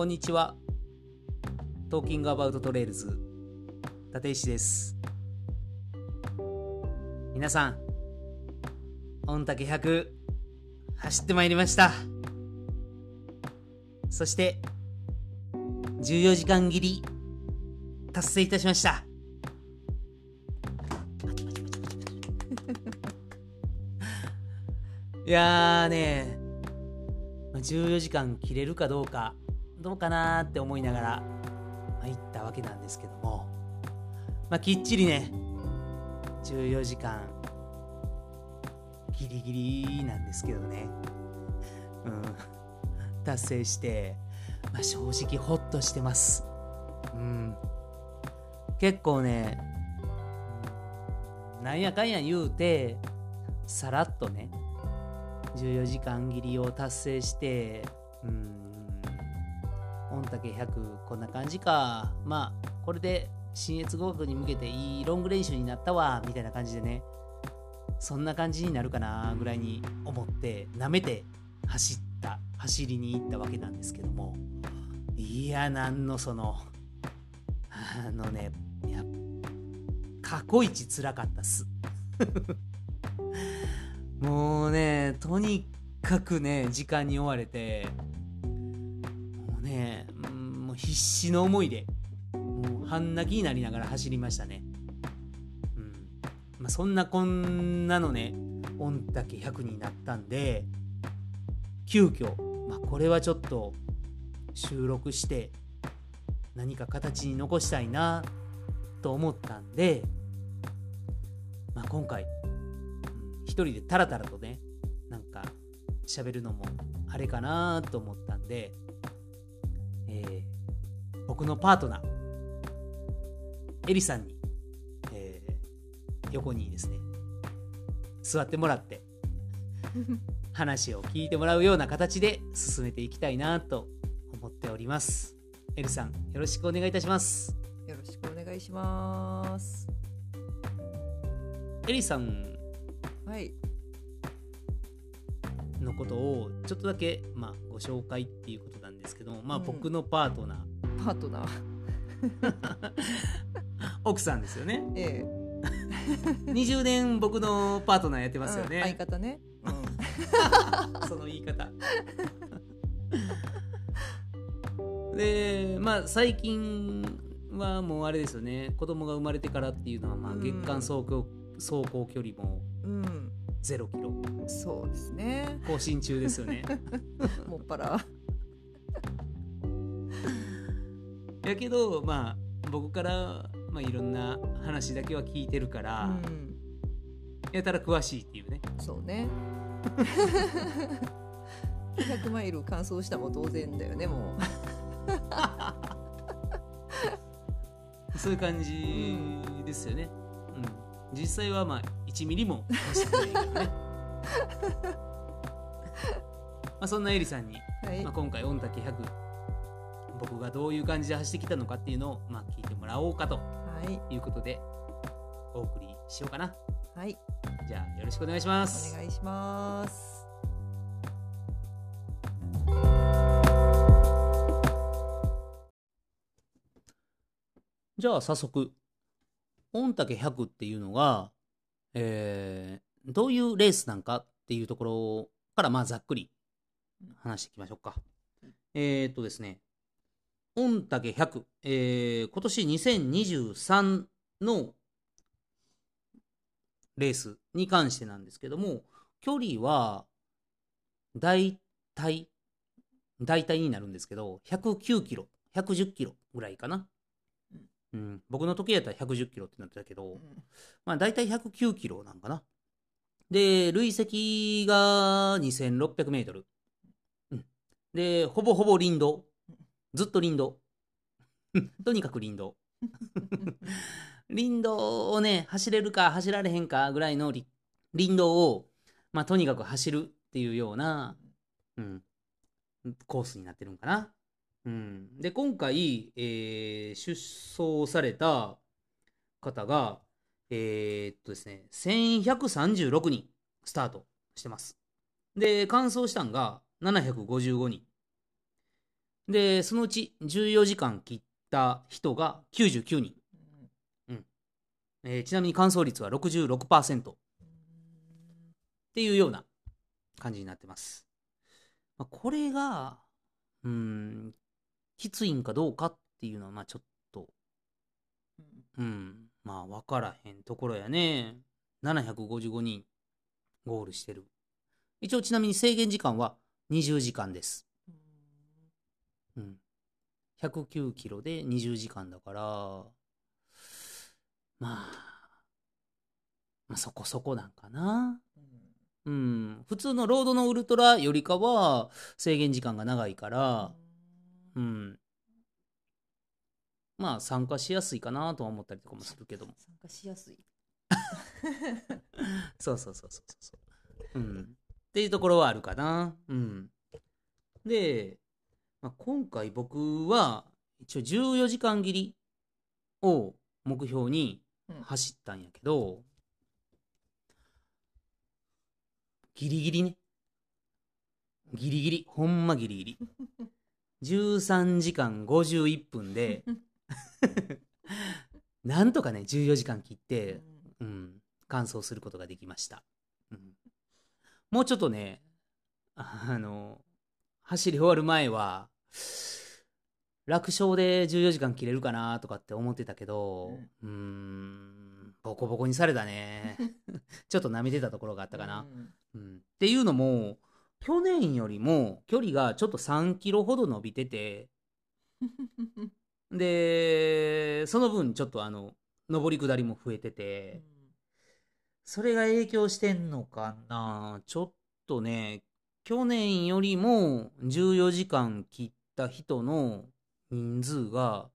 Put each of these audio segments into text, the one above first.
こんにちは。 Talking About Trails、立石です。皆さん、御嶽100、走ってまいりました。そして、14時間切り、達成いたしました。いやーねまあ14時間切れるかどうかどうかなって思いながら、まあ、行ったわけなんですけども、まあ、きっちりね14時間ギリギリなんですけどね、うん、達成して、まあ、正直ホッとしてます、うん、結構ねうんなんやかんや言うてさらっとね14時間切りを達成してうん。御嶽100こんな感じか。まあこれで新越合格に向けていいロング練習になったわみたいな感じでね。そんな感じになるかなぐらいに思って舐めて走った走りに行ったわけなんですけども。いやなんのそのあのねや過去一つらかったっす。もうねとにかくね時間に追われてねうんもう必死の思いでもう半泣きになりながら走りましたね、うん。まあ、そんなこんなのね御嶽100になったんで急遽、まあ、これはちょっと収録して何か形に残したいなと思ったんで、まあ、今回一人でタラタラとねなんか喋るのもあれかなと思ったんで、えー僕のパートナーエリさんに、えー横にですね座ってもらって 話を聞いてもらうような形で進めていきたいなと思っておりますエリさんよろしくお願いいたしますよろしくお願いします。エリさんはい。のことをちょっとだけ、まあ、ご紹介っていうことなんですけども、まあ、うん僕のパートナー、パートナー。奥さんですよねええ。20年僕のパートナーやってますようんね、相方ね。う その言い方でまあ最近はもうあれですよね子供が生まれてからっていうのは、まあ、うん月間走行走行距離もん。うん。0キロそうですね。更新中ですよね もっぱら。やけどまあ僕から、まあ、いろんな話だけは聞いてるかうら、ん。やたら詳しいっていうねそうね。100マイル完走したも当然だよね、も そういう感じですよね、うん、実際はまあ1ミリも走ってないけどね まあそんなエリさんに、う。はいまあ、。今回御嶽100僕がどういう感じで走ってきたのかっていうのを、まあ、聞いてもらおうかとはい。いうことでお送りしようかなはい。じゃあよろしくお願いしまおす願いします。じゃあ早速御嶽100っていうのが、えーどういうレースなんかっていうところからまあざっくり話していきましょうか。えーっとですね、御嶽100、えー今年2023のレースに関してなんですけども、距離は大体、大体になるんですけど、109キロ、110キロぐらいかな。うん、僕の時計やったら110キロってなってたけど、うんまあ大体109キロなんかな。で、累積が2600メートル。うん。で、ほぼほぼ林道。ずっと林道。とにかく林道。林道をね、走れるか走られへんかぐらいのり林道を、まあとにかく走るっていうような、うん、コースになってるんかな。で、今回、えー出走された方が、えーっとですね、1136人スタートしてます。で、完走したんが755人。で、そのうち14時間切った人が99人。えーちなみに乾燥率は66%っていうような感じになってます。これが、うん、きついんかどうかっていうのは、まあちょっと、うん、まあ分からへんところやね。755人ゴールしてる。一応ちなみに制限時間は20時間です。うん。109キロで20時間だから、まあ、まあそこそこなんかな。うん。普通のロードのウルトラよりかは制限時間が長いから、うん。まあ参加しやすいかなとは思ったりとかもするけども。参加しやすい。そうそうそうそうそう。うん。っていうところはあるかな。うん。で、まあ、今回僕は一応14時間切りを目標にうん走ったんやけど、ギリギリね。ギリギリ。ほんまギリギリ。13時間51分で、なんとかね、14時間切って、うん、完走することができました。うん、もうちょっとね、あの、走り終わる前は、楽勝で14時間切れるかなとかって思ってたけど、うーん、ボコボコにされたね。ちょっと舐めてたところがあったかな。うん、っていうのも、去年よりも距離がちょっと3キロほど伸びてて、で、その分ちょっとあの、上り下りも増えてて、それが影響してんのかな？ちょっとね、去年よりも14時間切った人の人数が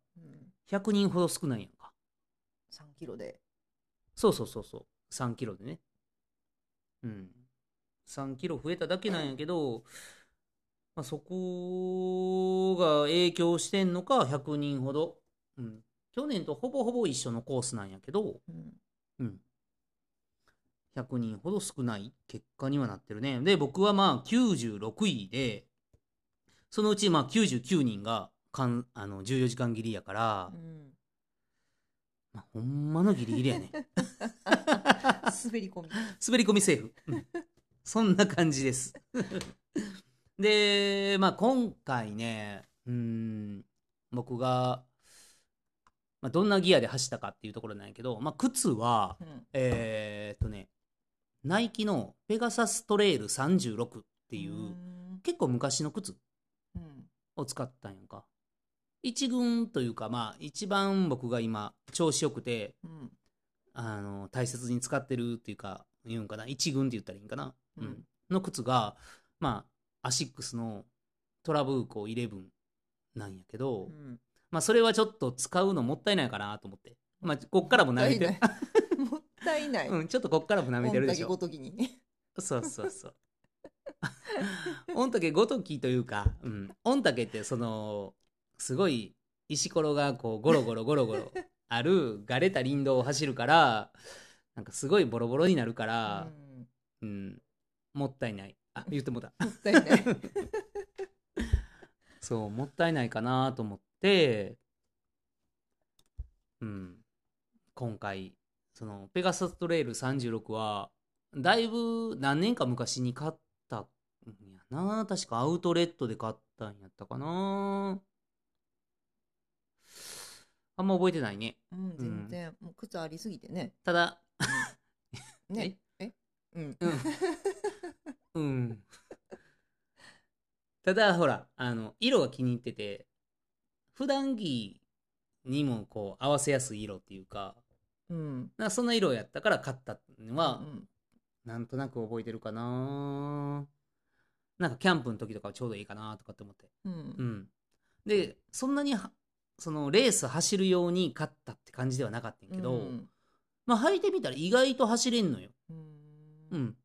100人ほど少ないやんか。3キロで。そうそうそうそう。3キロでね。うん。3キロ増えただけなんやけど、まあ、そこが影響してんのか、100人ほど。うん。去年とほぼほぼ一緒のコースなんやけど、うん。100人ほど少ない結果にはなってるね。で、僕はまあ96位で、そのうちまあ99人がかんあの14時間切りやから、まあ、ほんまのギリギリやね。滑り込み。滑り込みセーフ。うんそんな感じです。で、まあ今回ね、うーん、僕が、まあ、どんなギアで走ったかっていうところなんやけど、まあ靴は、えーっとね、ナイキのペガサストレイル36っていう、結構昔の靴を使ったんやんか。一軍というか、まあ一番僕が今調子よくて、あの大切に使ってるっていうか言うんかな？一軍って言ったらいいんかな、うんうんの靴がまあアシックスのトラブーコ11なんやけど、まあそれはちょっと使うのもったいないかなと思って。まあこっからも舐めてる。もったいない。うんちょっとこっからも舐めてるでしょ。ごときに。そうそうそう。御嶽ごときというか、うん、御嶽ってそのすごい石ころがこうゴロゴロゴロゴロあるがれた林道を走るからなんかすごいボロボロになるから、うんもったいない。あ言ってもうた。もったいない。そうもったいないかなと思ってうん。今回そのペガサストレイル36はだいぶ何年か昔に買ったんやな。確かアウトレットで買ったんやったかな。あんま覚えてないね。うん、全然、もう靴ありすぎてね。ただ ね。え？うん。うんうん。ただ、ほら、あの、色が気に入ってて、普段着にもこう合わせやすい色っていうか、うん。なそんな色やったから買ったのは、うんなんとなく覚えてるかななんかキャンプの時とかちょうどいいかなとかって思って。う。うんん。で、そんなには、そのレース走るように買ったって感じではなかったんやけど、うんまあ履いてみたら意外と走れんのよ。う。うんん。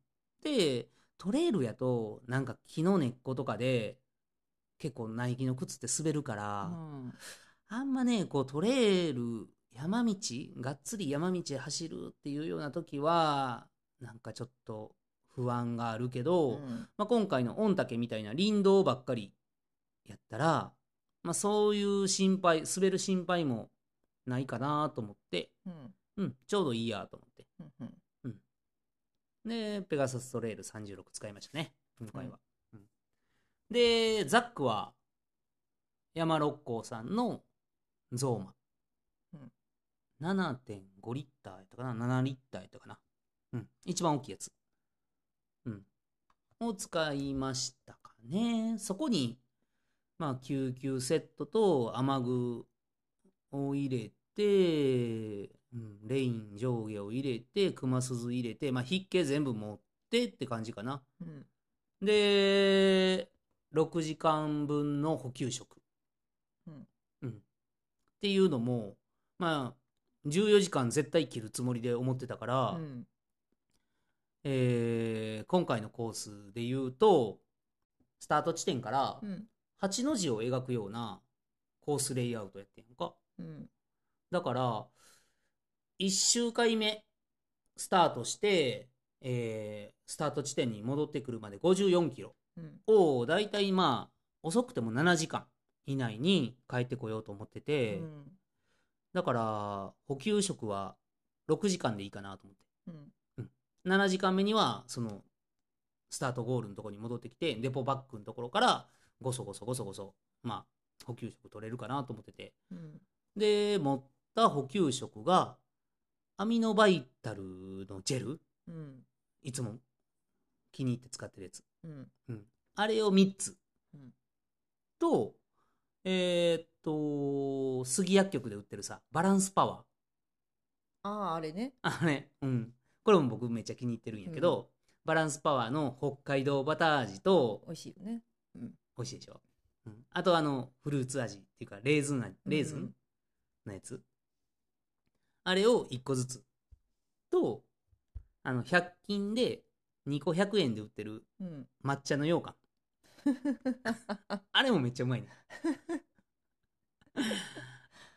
で、トレイルやと、なんか木の根っことかで、結構ナイキの靴って滑るから、うん。あんまね、こうトレイル、山道、がっつり山道走るっていうような時は、なんかちょっと不安があるけど、うん。まあ、今回の御嶽みたいな林道ばっかりやったら、まあ、そういう心配滑る心配もないかなと思って、うん。うん、ちょうどいいやと思って。うんうんでペガサストレイル36使いましたね今回は、うん。でザックは山六甲さんのゾーマ、うん。7.5リッターやったかな7リッターやったかな。うん。一番大きいやつ。うん。を使いましたかね。そこにまあ救急セットと雨具を入れて、うん、レイン上下を入れて熊鈴入れて、まあ、筆形全部持ってって感じかな。うん。で6時間分の補給食、うん。うん。っていうのもまあ14時間絶対切るつもりで思ってたから、うん。えー今回のコースで言うとスタート地点からうん。8の字を描くようなコースレイアウトやってんやんか。うん。だから1周回目スタートして、えースタート地点に戻ってくるまで54キロうん。をだいたいまあ遅くても7時間以内に帰ってこようと思ってて、うん。だから補給食は6時間でいいかなと思って。うん。7時間目にはそのスタートゴールのところに戻ってきてデポバッグのところからごそごそごそごそまあ補給食取れるかなと思ってて。うん。で持った補給食がアミノバイタルのジェル？うん。いつも。気に入って使ってるやつ。うん。あれを3つ、うん。とえーっと杉薬局で売ってるさバランスパワー。あああれね。あれ、うん。これも僕めっちゃ気に入ってるんやけど、バランスパワーの北海道バター味と、美味しいよね。美味しいでしょ。うん、あとあの、フルーツ味っていうか、レーズン味、レーズンうん。のやつ。あれを1個ずつ。と、あの、100均で2個100円で売ってるうん抹茶の羊羹。あれもめっちゃうまいね。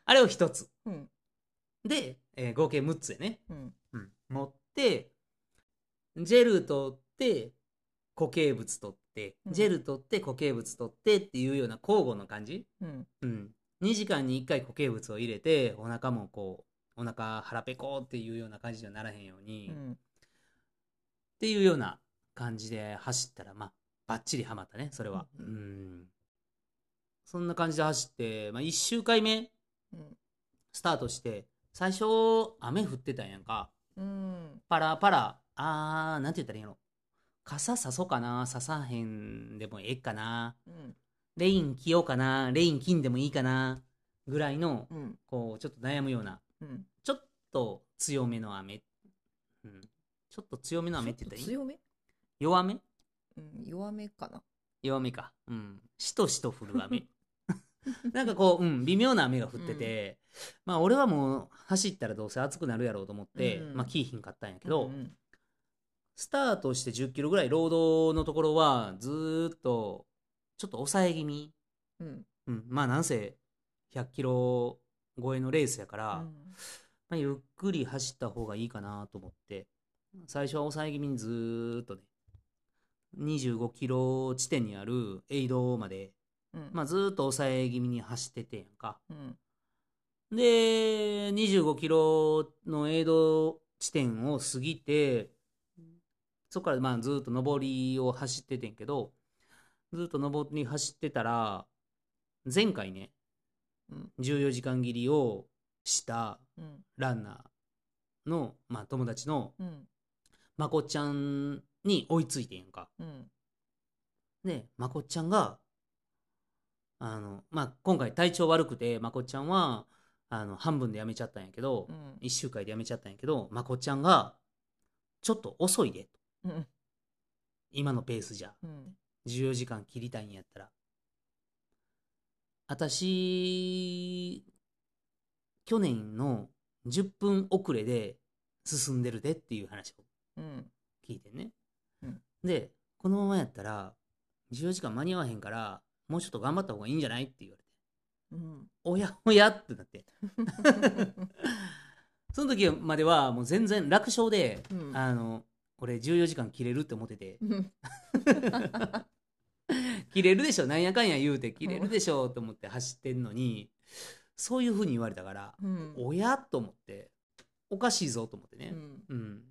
あれを1つ。うんで、えー合計6つやね。うんうん、持ってジェル取って固形物取って、うんジェル取って固形物取ってっていうような交互の感じ、うんうん、2時間に1回固形物を入れてお腹もこうお腹腹ペコっていうような感じにはならへんように、っうん。ていうような感じで走ったらまあバッチリハマったねそれは、ううん。んそんな感じで走って、まあ、1周回目うん。スタートして最初雨降ってたんやんか。うん。パラパラ、あー、なんて言ったらいいんやろ。傘さそうかなささへんでもええかな。うん。レイン着ようかなレイン着んでもいいかなぐらいの、うん。こう、ちょっと悩むような、うん。ちょっと強めの雨。うん。ちょっと強めの雨って言ったらいい？強め？弱め？うん弱めかな。弱めか。うん。しとしと降る雨。なんかこう、うん、微妙な雨が降ってて、まあ俺はもう走ったらどうせ暑くなるやろうと思って、うんまあキーひんかったんやけど、うんスタートして10キロぐらいロードのところはずーっとちょっと抑え気味、うん。うん、まあなんせ100キロ超えのレースやから、うん。まあ、ゆっくり走った方がいいかなと思って。最初は抑え気味にずーっとね25キロ地点にあるエイドまで、うん。まあ、ずーっと抑え気味に走っててんやんか。うん。で25キロのエイド地点を過ぎてそこからまあずっと上りを走っててんけどずっと上り走ってたら前回ねうん14時間切りをしたランナーの、まあ、友達のまこちゃん。に追いついてん。やん。か。うん。でまこちゃん。があの、まあ、今回体調悪くてまこちゃん。はあの半分でやめちゃったん。やけど、うん。1週間でやめちゃったん。やけどまこちゃん。がちょっと遅いでうん。今のペースじゃうん。14時間切りたいん。やったら私去年の10分遅れで進んでるでっていう話をうん。聞いてね、うん。でこのままやったら14時間間に合わへんからもうちょっと頑張った方がいいんじゃないって言われて。うん。おやおやってなって。その時まではもう全然楽勝で、うん。あの俺14時間切れるって思ってて。うん 切れるでしょ。なんやかんや言うて切れるでしょと思って走ってんのにそういうふうに言われたから、うん。おやと思っておかしいぞと思ってね、うん。うん、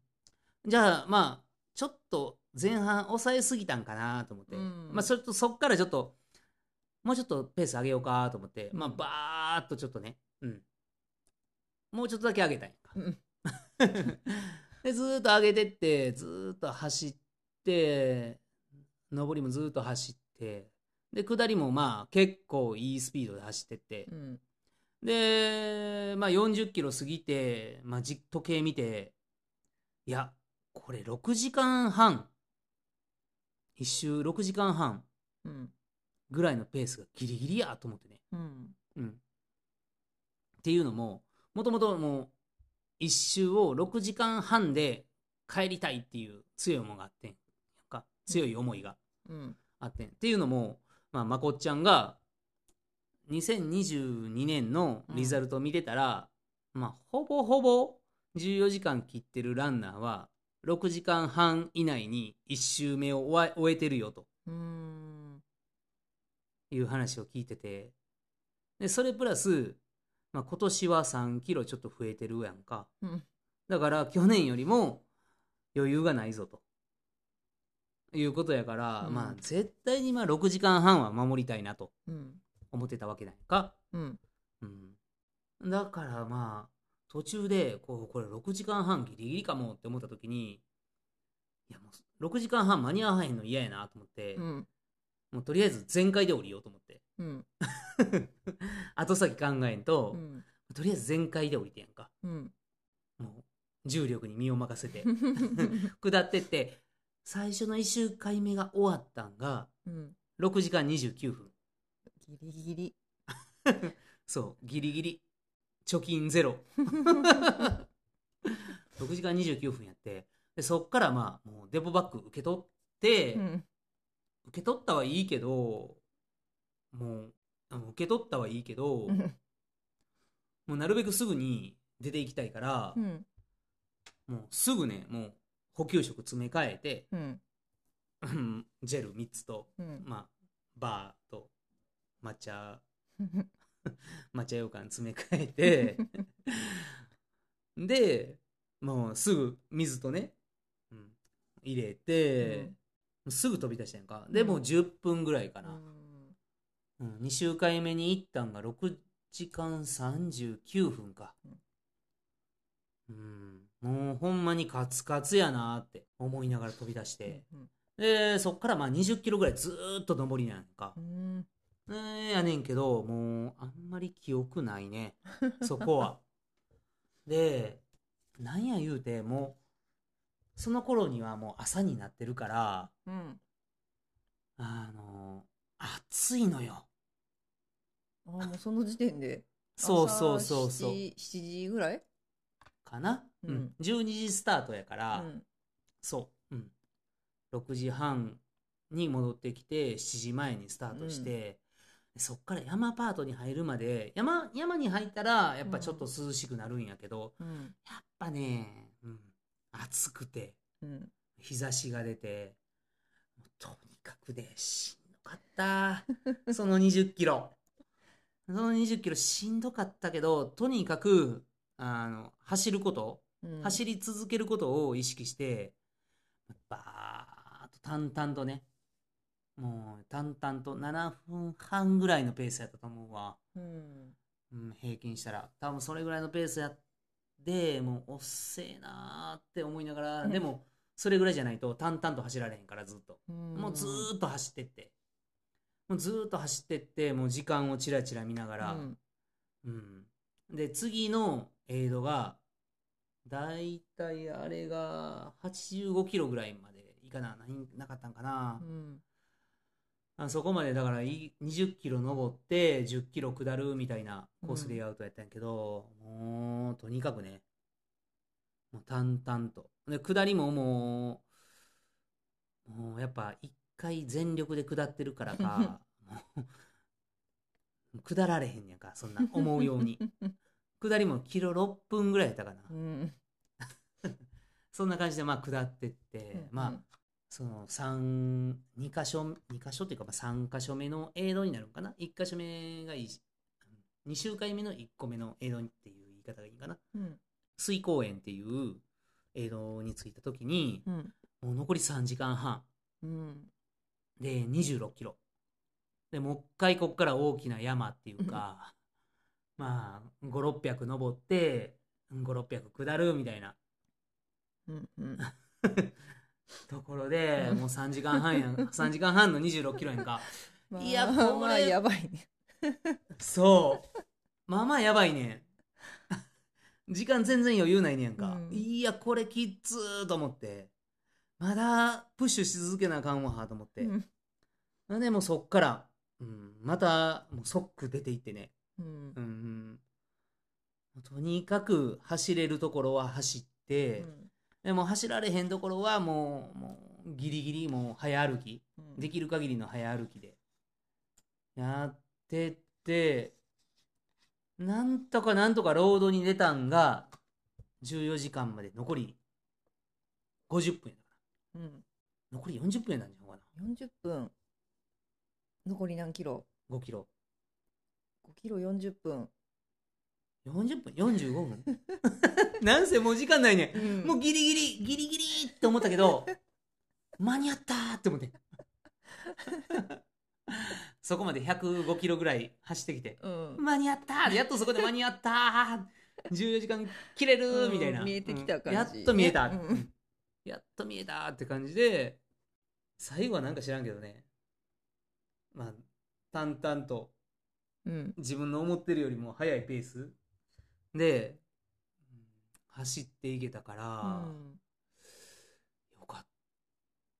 じゃあまあちょっと前半抑えすぎたんかなと思って、うん。まあそれとそっからちょっともうちょっとペース上げようかと思って、まあうん。バーっとちょっとね、うん、もうちょっとだけ上げたんやんか。うん。でずーっと上げてってずーっと走って上りもずーっと走ってで下りもまあ結構いいスピードで走ってって。う、ん。で、まあ、40キロ過ぎて、まあ、じ時計見ていやこれ6時間半。一周6時間半。うん。ぐらいのペースがギリギリやと思ってね、うん。うん、っていうのももともともう一周を6時間半で帰りたいっていう強い思いがあってん。か。強い思いが。うんあってん。っていうのも、まあ、まこっちゃんが2022年のリザルトを見てたら、まあ、ほぼほぼ14時間切ってるランナーは6時間半以内に1周目を終え終えてるよと。うん。いう話を聞いてて。でそれプラス、まあ、今年は3キロちょっと増えてるやんか。うん。だから去年よりも余裕がないぞということやから、うん。まあ絶対にまあ6時間半は守りたいなとうん。思ってたわけなんやんか、うん。うん、だからまあ途中でこうこれ6時間半ギリギリかもって思った時にいやもう6時間半間に合わへんの嫌やなと思って、うん。もうとりあえず全開で降りようと思って。うん。後先考えんと、うん。とりあえず全開で降りてやんか。うん。もう重力に身を任せて。下ってって最初の1周回目が終わったんがうん。6時間29分。ギリギリ。そうギリギリ。貯金ゼロ。6時間29分やってでそっからまあもうデポバッグ受け取って、うん。受け取ったはいいけどもうあの受け取ったはいいけど、うん。もうなるべくすぐに出ていきたいからう、ん。もうすぐねもう補給食詰め替えてうん。うんジェル3つと、うん。まあ、バーと抹茶 抹茶羊羹詰め替えて でもうすぐ水とね、うん、入れて、もうすぐ飛び出したやんか。でうん。もう10分ぐらいかな、うん。うん、2周回目に行ったんが6時間39分か。うんもうほんまにカツカツやなって思いながら飛び出して、うんでそっからまあ20キロぐらいずーっと上りなんか。う、ん。えーやねんけどもうあんまり記憶ないね。そこは。でなんや言うてもうその頃にはもう朝になってるからうん。あの暑いのよ。あーもうその時点でそうそうそうそう。朝7時7時ぐらい？かな、うん。うん、12時スタートやから、うん。そう、うん、6時半に戻ってきて7時前にスタートして、そっから山パートに入るまで山山に入ったらやっぱちょっと涼しくなるんやけど、うん。やっぱね、うん、暑くてうん。日差しが出てもうとにかくでしんどかった。その20キロ。その20キロしんどかったけどとにかくあの走ることうん。走り続けることを意識してバーッと淡々とねもう淡々と7分半ぐらいのペースやったと思うわ、うん。うん、平均したら。多分それぐらいのペースやってもうおっせえなーって思いながら、うん。でもそれぐらいじゃないと淡々と走られへんからずっと、うん。もうずーっと走ってって。もうずーっと走ってってもう時間をチラチラ見ながら、うん。うん、で次のエイドがだいたいあれが85キロぐらいまでいかななかったんかな。う、ん。あそこまでだからい20キロ登って10キロ下るみたいなコースレイアウトやったんやけど、もうとにかくねもう淡々と。で下りももうもうやっぱ一回全力で下ってるからか もう下られへんねやんかそんな思うように 下りもキロ6分ぐらいやったかな、うん。そんな感じでまあ下ってって、うんまあその3、2箇所、2箇所っていうかまあ3箇所目の映像になるのかな ?1 箇所目がいい、2週回目の1個目の映像っていう言い方がいいかな。うん。水公園っていう映像に着いた時に、うん。もう残り3時間半。うん。で26キロ。で、もう一回こっから大きな山っていうか、まあ、5、600登って、5、600下るみたいなうんうん ところで、うんもう3時間半やん、3時間半の26キロやんか。まあいやこれまあやばいねそう。まあまあやばいねん。時間全然余裕ないねんか。うんいや、これきっつーと思って。まだプッシュし続けなあかんわと思って。うんでもうそっから、うん、またもう即出ていってね。うん。うんうん、とにかく走れるところは走って、でも走られへんところはもうもうギリギリもう早歩き。うん。できる限りの早歩きで。やってってなんとかなんとかロードに出たんが14時間まで残り50分やから。うん。残り40分やなんじゃんか40分。残り何キロ？な5キロ5キロ40分。40分？45分？なんせもう時間ないね。んうん。もうギリギリ、ギリギリって思ったけど、間に合ったーって思って。そこまで105キロぐらい走ってきて、うん。間に合ったーやっとそこで間に合ったー !14 時間切れるーみたいな。うん見えてきた感じ。うんやっと見えた、ねうん。やっと見えたーって感じで、最後はなんか知らんけどね、まあ、淡々とうん。自分の思ってるよりも速いペース？で、うん走っていけたから、うん。よかっ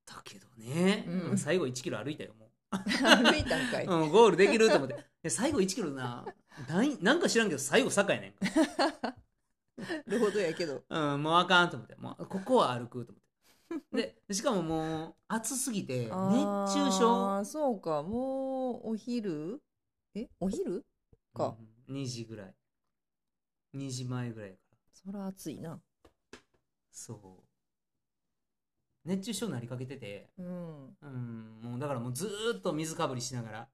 たけどね、うん。うん最後1キロ歩いたよも歩いたんかい、う、うん、ゴールできると思って。で最後1キロななんなんか知らんけど最後坂やねんか、ロードやけど。うん、もうあかんと思って。もうここは歩くと思って。でしかももう暑すぎて熱中症？あーそうか。もうお昼？えお昼？か、うん。2時ぐらい。2時前ぐらいやから。そら暑いな。そう。熱中症になりかけてて、うん。うん、もうだからもうずーっと水かぶりしながら。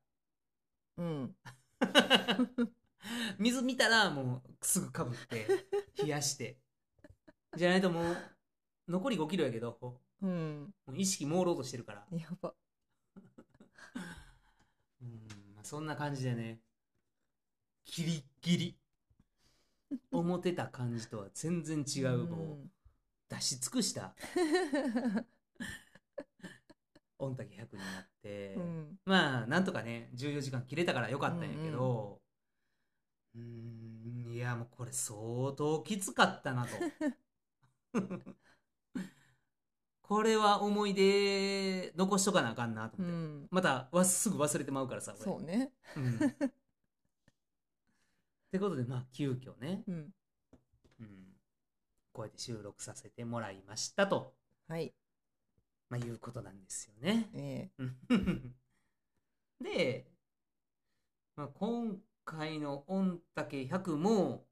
うん。水見たらもうすぐかぶって冷やして。じゃないともう残り5キロやけど。もうん。う意識朦朧としてるから、やばうんまあそんな感じでねギリギリ思ってた感じとは全然違う、もう出し尽くした 御嶽100になって、うん。まあなんとかね14時間切れたからよかったんやけどうーんいやもうこれ相当きつかったなと これは思い出残しとかなあかんなとう思って、ん。またわすぐ忘れてまうからさ俺そうね。うん。ってことでまあ急遽ね、うん。うん、こうやって収録させてもらいましたと、はい。まあ、いうことなんですよね。えうん で、まあ、今回の御嶽100も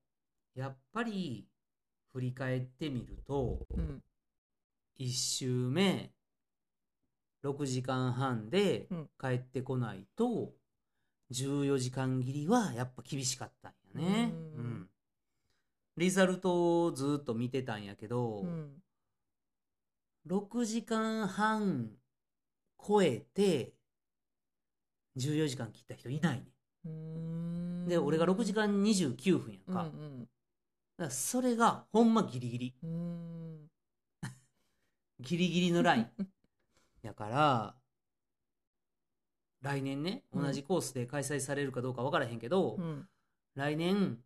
やっぱり振り返ってみるとえうん1周目6時間半でうん。帰ってこないと14時間切りはやっぱ厳しかったんやね。うん。うん。リザルトをずっと見てたんやけど、うん。6時間半超えて14時間切った人いないね。で俺が6時間29分やんうんか,、だからそれがほんまギリギリ。うんうんギリギリのライン。やから来年ねうん。同じコースで開催されるかどうか分からへんけど、うん。来年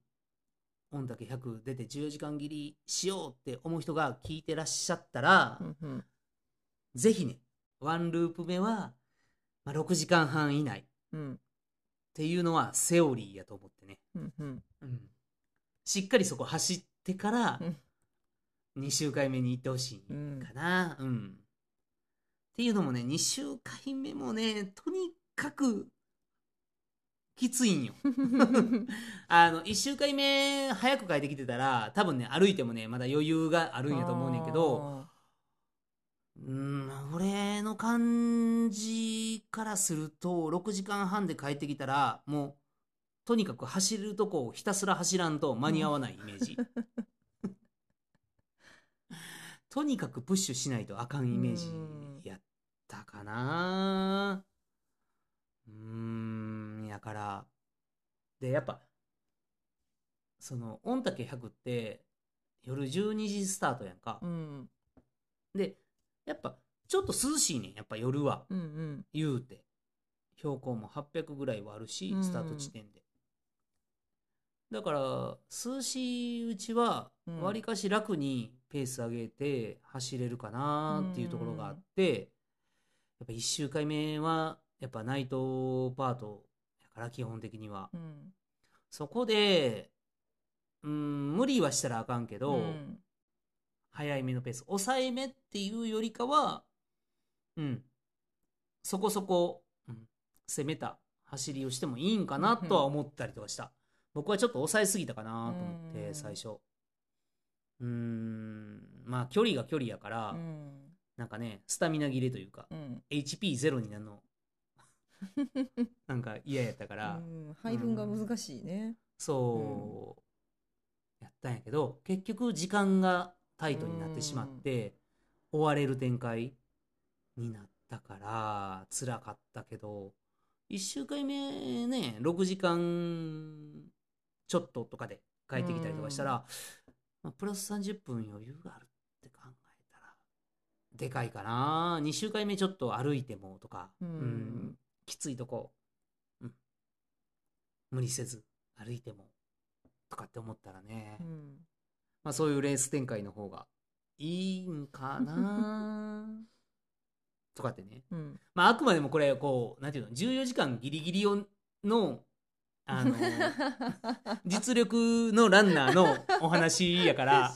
御嶽100出て14時間切りしようって思う人が聞いてらっしゃったら、うんうん。ぜひねワンループ目は、まあ、6時間半以内。っうん。ていうのはセオリーやと思ってね、うんうん。うん、しっかりそこ走ってからうん2周回目に行ってほしいかな、うん。っていうのもね2周回目もねとにかくきついんよ。あの1周回目早く帰ってきてたら多分ね歩いてもねまだ余裕があるんやと思うねんけどうん俺の感じからすると6時間半で帰ってきたらもうとにかく走るとこをひたすら走らんと間に合わないイメージ、とにかくプッシュしないとあかんイメージやったかな。うーんやからでやっぱその御嶽100って夜12時スタートやんか、うん。でやっぱちょっと涼しいねんやっぱ夜は。うんうん。言うて。標高も800ぐらいはあるしうん。スタート地点で、だから涼しいうちはうん。わりかし楽にペース上げて走れるかなっていうところがあって、やっぱ1周回目はやっぱナイトパートやから基本的には。うん。そこでうん無理はしたらあかんけど、うん。早いめのペース。抑えめっていうよりかはうん。そこそこ、うん。攻めた走りをしてもいいんかなとは思ったりとかした、僕はちょっと抑えすぎたかなと思って、うん。最初うーん。まあ距離が距離やから、うん。なんかねスタミナ切れというかうん。HP ゼロになるの。なんか嫌やったから、うん。配分が難しいね。そう、やったんやけど結局時間がタイトになってしまって、追われる展開になったから辛かったけど1週間目ね6時間ちょっととかで帰ってきたりとかしたら、まあ、プラス30分余裕があるって考えたらでかいかな。2週間目ちょっと歩いてもとか、うん。きついとこ、うん、無理せず歩いてもとかって思ったらね、うん。まあ、そういうレース展開の方がいいんかな。とかってね。うん。まあ、あくまでもこれ、こう、なんていうの、14時間ギリギリをの、あの、実力のランナーのお話やから、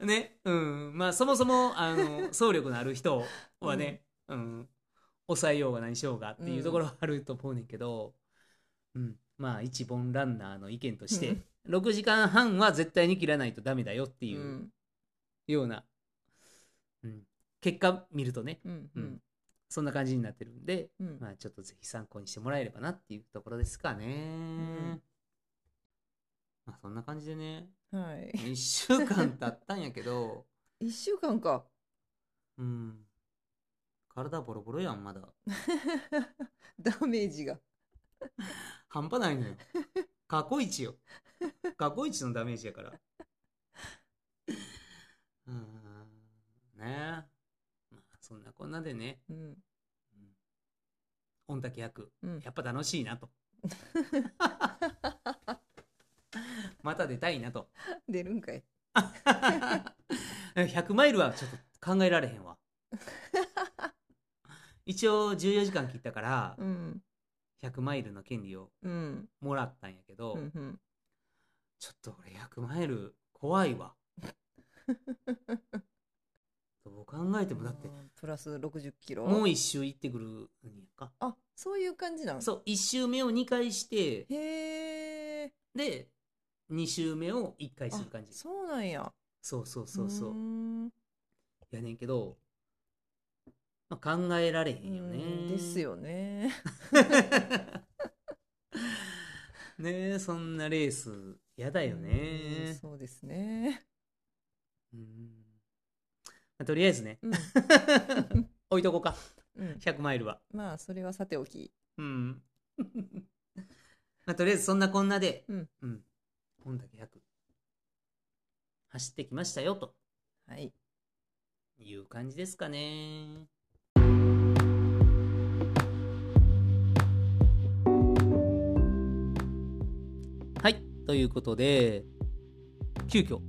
ね、うん、まあ、そもそも、あの、走力のある人はね、うん、抑えようが何しようがっていうところはあると思うねんけど、うん、まあ、一本ランナーの意見として、6時間半は絶対に切らないとダメだよっていううん。ような、うん、結果見るとね、うんううんんそんな感じになってるんで、うんまあちょっとぜひ参考にしてもらえればなっていうところですかね。んまあそんな感じでね、はい1週間経ったんやけど、一週間かうん、体ボロボロやん、まだ。ダメージが半端ないのよ。過去一よ。過去一のダメージやから。うん、ねまあそんなこんなでね、うん。御嶽役、うん。やっぱ楽しいなと。また出たいなと。出るんかい。100マイルはちょっと考えられへんわ。一応14時間切ったからうん。100マイルの権利をうん。もらったんやけど、うんうん。ちょっと俺100マイル怖いわ。考えてもだってうんプラス60キロもう一周行ってくるんやんか。あそういう感じなん？そう、1周目を2回して、へえで、2周目を1回する感じ。そうなんやそうそうそうそうやねんけど、まあ、考えられへんようんね。です。よね ねえ、そんなレース、やだようんね。そうですねうんまあとりあえずね、うん 置いとこうか、うん100マイルは。まあそれはさておきうん。まあ、とりあえずそんなこんなで、うん。うん。本だけ100。走ってきましたよ、とはいいう感じですかね。はい。ということで、急遽、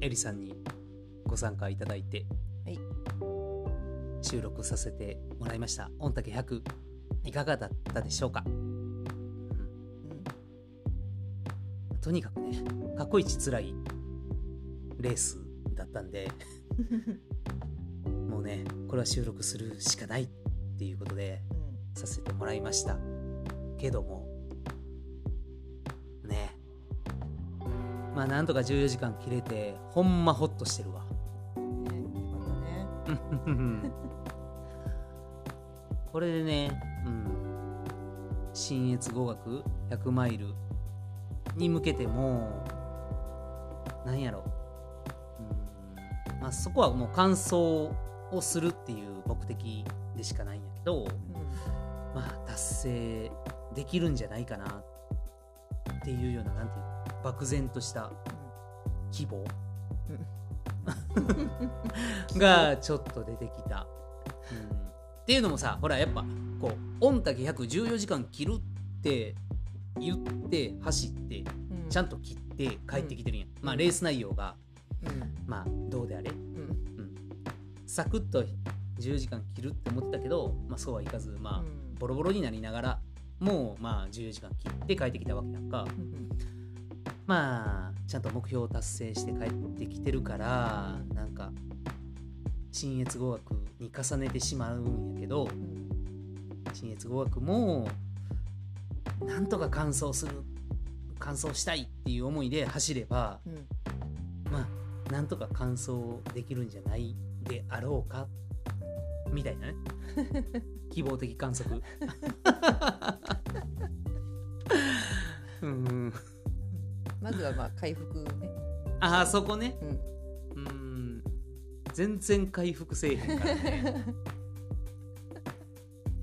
エリさんにご参加いただいて、はい収録させてもらいました。御嶽100、いかがだったでしょうか、うんとにかくね、過去一辛いレースだったんで、もうね、これは収録するしかないっていうことで、させてもらいました。けども、ね、まあなんとか14時間切れて、ほんまホッとしてるわ。これでね、うん、新越語学100マイルに向けてもなんやろ、うん。まあ、そこはもう完走をするっていう目的でしかないんやけど、まあ達成できるんじゃないかなっていうようななんていうの漠然とした希望 がちょっと出てきた、うん。っていうのもさほらやっぱこう御嶽114時間切るって言って走ってうん。ちゃんと切って帰ってきてるん。や、まあレース内容がうん。まあどうであれ、うん。うん、サクッと10時間切るって思ってたけど、まあ、そうはいかずまあ、うん。ボロボロになりながらもうまあ14時間切って帰ってきたわけやんか。うんまあちゃんと目標を達成して帰ってきてるからなんか新越語学に重ねてしまうんやけどうん新越語学もなんとか完走する完走したいっていう思いで走ればうん。まあなんとか完走できるんじゃないであろうかみたいなね。希望的観測。うんまずはまあ回復ね。ああそこね。うん。うん。全然回復せえへんからね。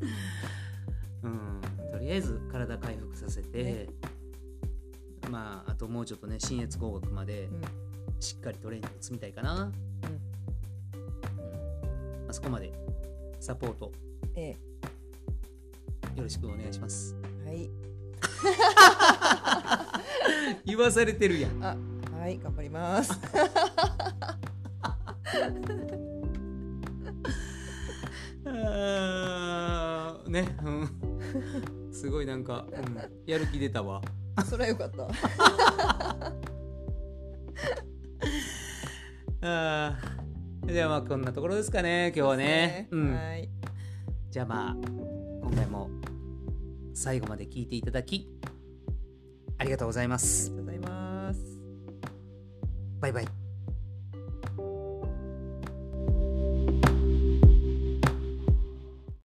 うん。とりあえず体回復させて、ね。まああともうちょっとね新越工学までうん。しっかりトレーニング積みたいかな、うん。まあ、そこまでサポート。えよろしくお願いします。えはい 言わされてるやん。あはい頑張ります。あーねうん。すごいなんか、うん、やる気出たわ。それはよかった。あーじゃあまあこんなところですかね今日はね。ね。はい。じゃあまあ今回も最後まで聞いていただきありがとうございます。ありがとうございます。バイバイ